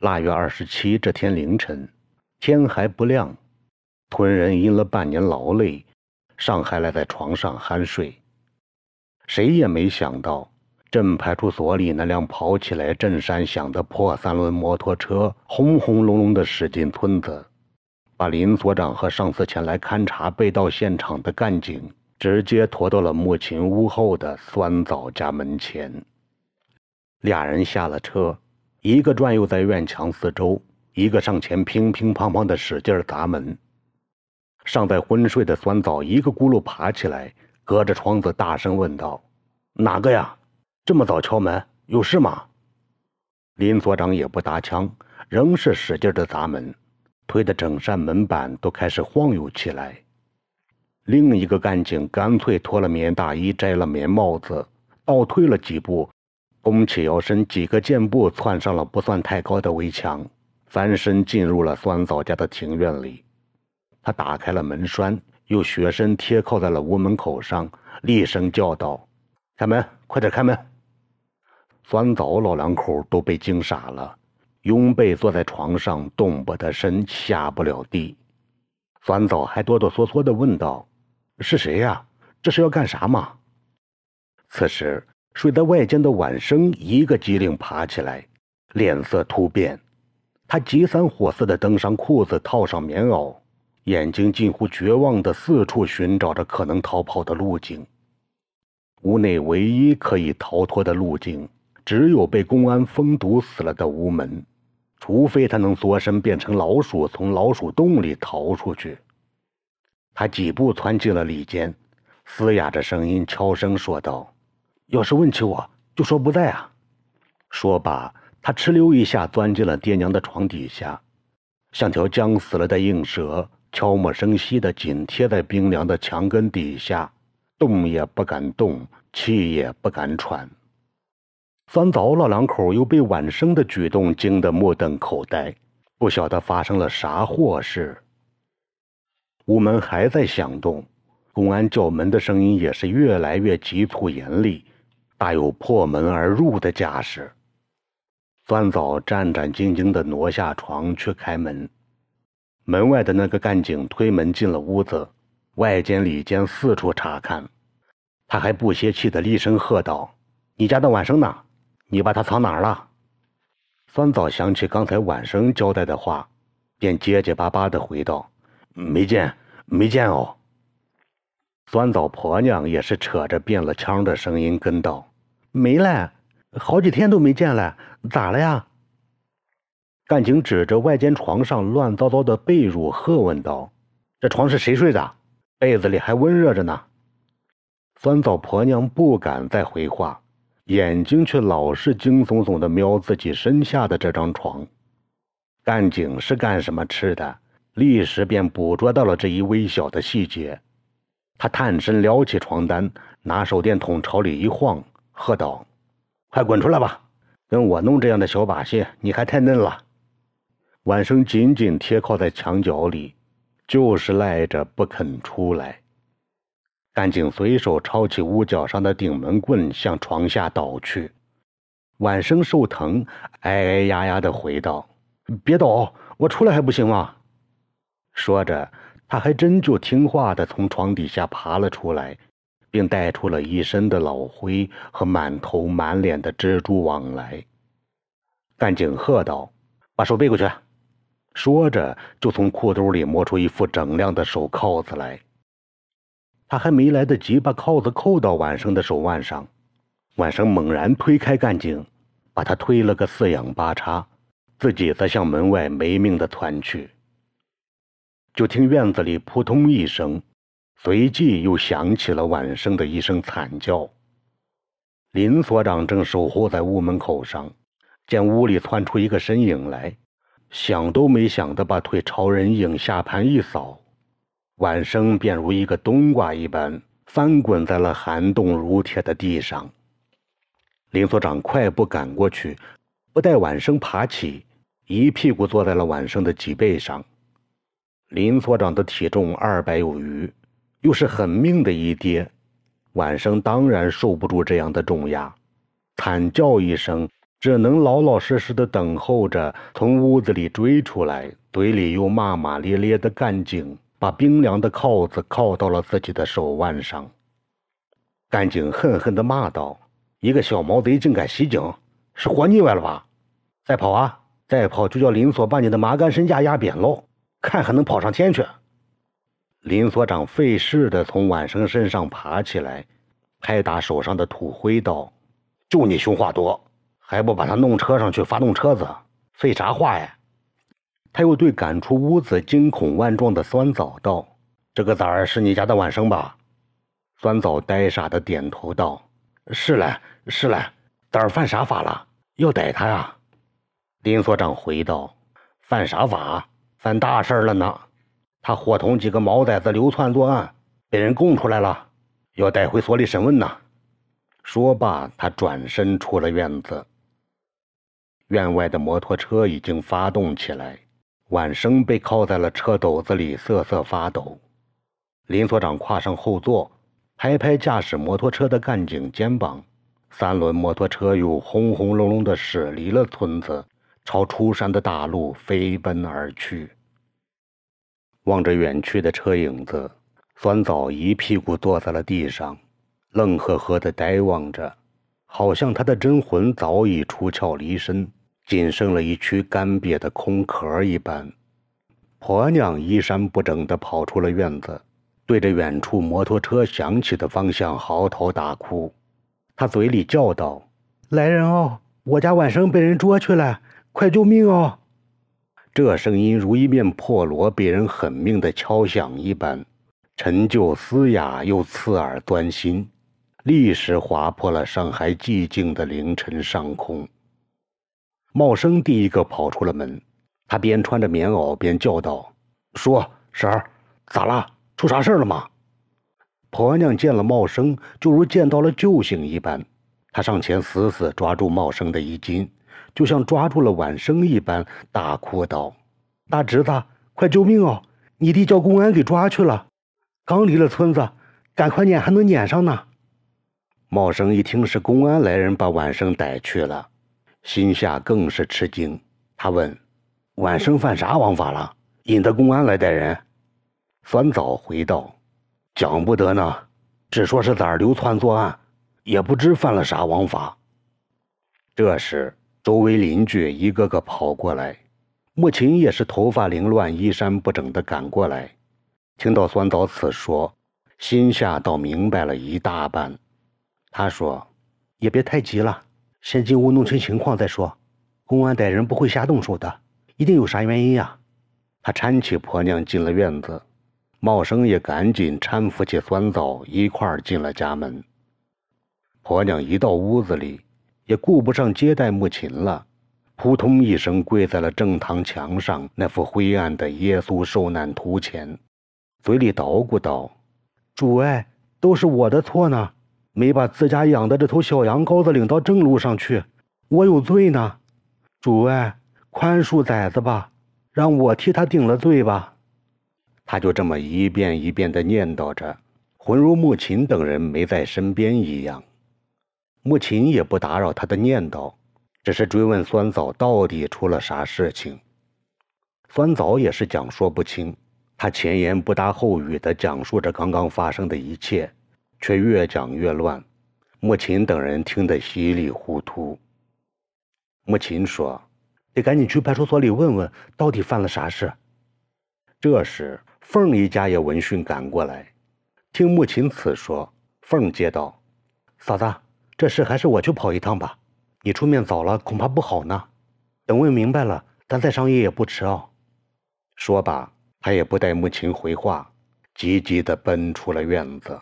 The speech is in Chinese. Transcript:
腊月二十七这天凌晨，天还不亮，屯人因了半年劳累，尚还赖在床上酣睡。谁也没想到，镇派出所里那辆跑起来震山响的破三轮摩托车，轰轰隆隆的驶进村子，把林所长和上次前来勘察被盗现场的干警直接拖到了木琴屋后的酸枣家门前。俩人下了车。一个转悠在院墙四周，一个上前乒乒乓乓的使劲砸门。尚在昏睡的酸枣一个咕噜爬起来，隔着窗子大声问道：“哪个呀？这么早敲门，有事吗？”林所长也不搭腔，仍是使劲的砸门，推的整扇门板都开始晃悠起来。另一个干警干脆脱了棉大衣，摘了棉帽子，倒退了几步。弓起腰身，几个箭步窜上了不算太高的围墙，翻身进入了酸枣家的庭院里。他打开了门栓，又学身贴靠在了屋门口上，厉声叫道：“开门，快点开门！”酸枣老两口都被惊傻了，拥背坐在床上，动不得身，下不了地。酸枣还哆哆嗦嗦地问道：“是谁呀？这是要干啥吗？”此时。睡在外间的晚生一个机灵爬起来，脸色突变，他急三火四地登上裤子，套上棉袄，眼睛近乎绝望地四处寻找着可能逃跑的路径。屋内唯一可以逃脱的路径，只有被公安封堵死了的屋门，除非他能缩身变成老鼠，从老鼠洞里逃出去。他几步窜进了里间，嘶哑着声音悄声说道。要是问起我，就说不在啊。说罢，他哧溜一下钻进了爹娘的床底下，像条僵死了的硬蛇，悄无声息地紧贴在冰凉的墙根底下，动也不敢动，气也不敢喘。酸枣老两口又被晚生的举动惊得目瞪口呆，不晓得发生了啥祸事。屋门还在响动，公安叫门的声音也是越来越急促严厉。大有破门而入的架势。酸枣战战兢兢地挪下床去开门，门外的那个干警推门进了屋子，外间里间四处查看，他还不歇气地厉声喝道：“你家的晚生呢？你把他藏哪儿了？”酸枣想起刚才晚生交代的话，便结结巴巴地回道：“没见，没见哦。”酸枣婆娘也是扯着变了腔的声音跟道。没了，好几天都没见了，咋了呀？干警指着外间床上乱糟糟的被褥，喝问道：“这床是谁睡的？被子里还温热着呢。”酸枣婆娘不敢再回话，眼睛却老是惊悚悚的瞄自己身下的这张床。干警是干什么吃的？立时便捕捉到了这一微小的细节。他探身撩起床单，拿手电筒朝里一晃。喝道：“快滚出来吧！跟我弄这样的小把戏，你还太嫩了。”晚生紧紧贴靠在墙角里，就是赖着不肯出来。干警随手抄起屋角上的顶门棍，向床下倒去。晚生受疼，哎哎呀呀的回道：“别倒，我出来还不行吗？”说着，他还真就听话的从床底下爬了出来。并带出了一身的老灰和满头满脸的蜘蛛网来。干警喝道：“把手背过去！”说着，就从裤兜里摸出一副整亮的手铐子来。他还没来得及把铐子扣到晚生的手腕上，晚生猛然推开干警，把他推了个四仰八叉，自己则向门外没命的窜去。就听院子里扑通一声。随即又响起了晚生的一声惨叫。林所长正守候在屋门口上，见屋里窜出一个身影来，想都没想的把腿朝人影下盘一扫，晚生便如一个冬瓜一般翻滚在了寒冻如铁的地上。林所长快步赶过去，不待晚生爬起，一屁股坐在了晚生的脊背上。林所长的体重二百有余。又是狠命的一跌，晚生当然受不住这样的重压，惨叫一声，只能老老实实的等候着从屋子里追出来，嘴里又骂骂咧咧的干警，把冰凉的铐子铐到了自己的手腕上。干警恨恨地骂道：“一个小毛贼竟敢袭警，是活腻歪了吧？再跑啊！再跑就叫林所把你的麻杆身架压扁喽，看还能跑上天去！”林所长费事的从晚生身上爬起来，拍打手上的土灰道：“就你凶话多！”还不把他弄车上去发动车子，废啥话呀？他又对赶出屋子、惊恐万状的酸枣道：“这个崽儿是你家的晚生吧？”酸枣呆傻的点头道：“是嘞，是嘞。崽儿犯啥法了？要逮他呀？”林所长回道：“犯啥法？犯大事了呢！他伙同几个毛崽子流窜作案，被人供出来了，要带回所里审问呢。”说罢，他转身出了院子。院外的摩托车已经发动起来，晚生被铐在了车斗子里，瑟瑟发抖。林所长跨上后座，拍拍驾驶摩托车的干警肩膀，三轮摩托车又轰轰隆隆地驶离了村子，朝出山的大路飞奔而去。望着远去的车影子，酸枣一屁股坐在了地上，愣呵呵的呆望着，好像他的真魂早已出窍离身。仅剩了一躯干瘪的空壳一般，婆娘衣衫不整的跑出了院子，对着远处摩托车响起的方向嚎啕大哭。她嘴里叫道：“来人哦，我家晚生被人捉去了，快救命啊！”这声音如一面破锣被人狠命的敲响一般，陈旧嘶哑又刺耳钻心，立时划破了上海寂静的凌晨上空。茂生第一个跑出了门，他边穿着棉袄边叫道：“说婶儿，咋了？出啥事了吗？”婆娘见了茂生，就如见到了救星一般，她上前死死抓住茂生的衣襟，就像抓住了晚生一般，大哭道：“大侄子，快救命哦！你弟叫公安给抓去了，刚离了村子，赶快撵还能撵上呢。”茂生一听是公安来人把晚生逮去了。心下更是吃惊，他问：“晚生犯啥王法了，引得公安来带人？”酸枣回道：“讲不得呢，只说是崽儿流窜作案，也不知犯了啥王法。”这时，周围邻居一个个跑过来，穆琴也是头发凌乱、衣衫不整的赶过来，听到酸枣此说，心下倒明白了一大半。他说：“也别太急了。”先进屋弄清情况再说，公安逮人不会瞎动手的，一定有啥原因呀。他搀起婆娘进了院子，茂生也赶紧搀扶起酸枣一块儿进了家门。婆娘一到屋子里，也顾不上接待穆琴了，扑通一声跪在了正堂墙上那幅灰暗的耶稣受难图前，嘴里捣鼓道：“主哎，都是我的错呢。”没把自家养的这头小羊羔子领到正路上去，我有罪呢。主哎，宽恕崽子吧，让我替他顶了罪吧。他就这么一遍一遍的念叨着，浑如穆琴等人没在身边一样。穆琴也不打扰他的念叨，只是追问酸枣到底出了啥事情。酸枣也是讲说不清，他前言不搭后语的讲述着刚刚发生的一切。却越讲越乱，穆琴等人听得稀里糊涂。穆琴说：“得赶紧去派出所里问问，到底犯了啥事。”这时，凤一家也闻讯赶过来，听穆琴此说，凤接道：“嫂子，这事还是我去跑一趟吧，你出面早了恐怕不好呢。等问明白了，咱再商议也不迟哦。”说罢，他也不待穆晴回话，急急地奔出了院子。